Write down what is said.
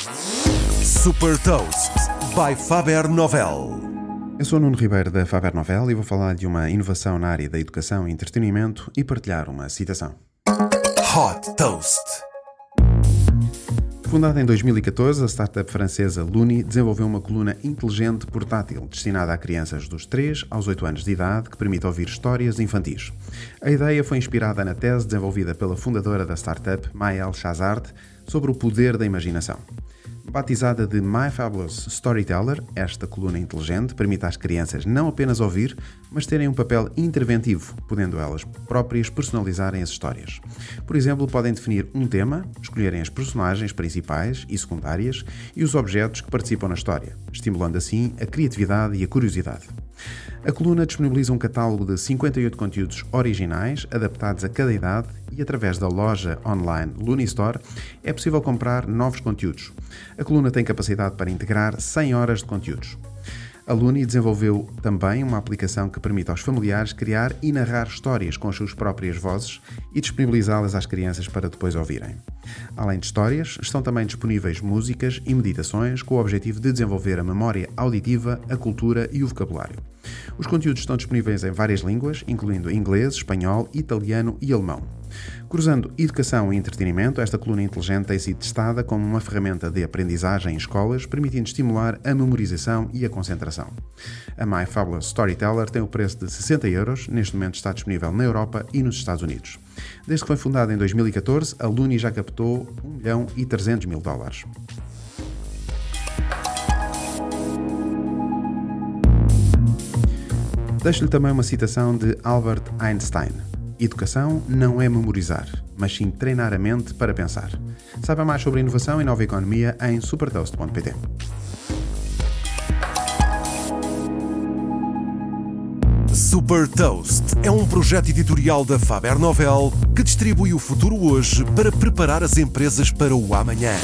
Super Toast by Faber Novel. Eu sou Nuno Ribeiro da Faber Novel e vou falar de uma inovação na área da educação e entretenimento e partilhar uma citação. Hot Toast. Fundada em 2014, a startup francesa Luni desenvolveu uma coluna inteligente portátil destinada a crianças dos 3 aos 8 anos de idade que permite ouvir histórias infantis. A ideia foi inspirada na tese desenvolvida pela fundadora da startup, Maëlle Chazard, sobre o poder da imaginação. Batizada de My Fabulous Storyteller, esta coluna inteligente permite às crianças não apenas ouvir, mas terem um papel interventivo, podendo elas próprias personalizarem as histórias. Por exemplo, podem definir um tema, escolherem as personagens principais e secundárias e os objetos que participam na história, estimulando assim a criatividade e a curiosidade. A coluna disponibiliza um catálogo de 58 conteúdos originais, adaptados a cada idade, e através da loja online Lunistore é possível comprar novos conteúdos. A coluna tem capacidade para integrar 100 horas de conteúdos. A Luni desenvolveu também uma aplicação que permite aos familiares criar e narrar histórias com as suas próprias vozes e disponibilizá-las às crianças para depois ouvirem. Além de histórias, estão também disponíveis músicas e meditações com o objetivo de desenvolver a memória auditiva, a cultura e o vocabulário. Os conteúdos estão disponíveis em várias línguas, incluindo inglês, espanhol, italiano e alemão. Cruzando educação e entretenimento, esta coluna inteligente tem sido testada como uma ferramenta de aprendizagem em escolas, permitindo estimular a memorização e a concentração. A My Fabulous Storyteller tem o preço de 60 euros, neste momento está disponível na Europa e nos Estados Unidos. Desde que foi fundada em 2014, a Luni já captou 1 milhão e 300 mil dólares. Deixo-lhe também uma citação de Albert Einstein. Educação não é memorizar, mas sim treinar a mente para pensar. Saiba mais sobre inovação e nova economia em supertoast.pt. Super Toast é um projeto editorial da Faber Novel que distribui o futuro hoje para preparar as empresas para o amanhã.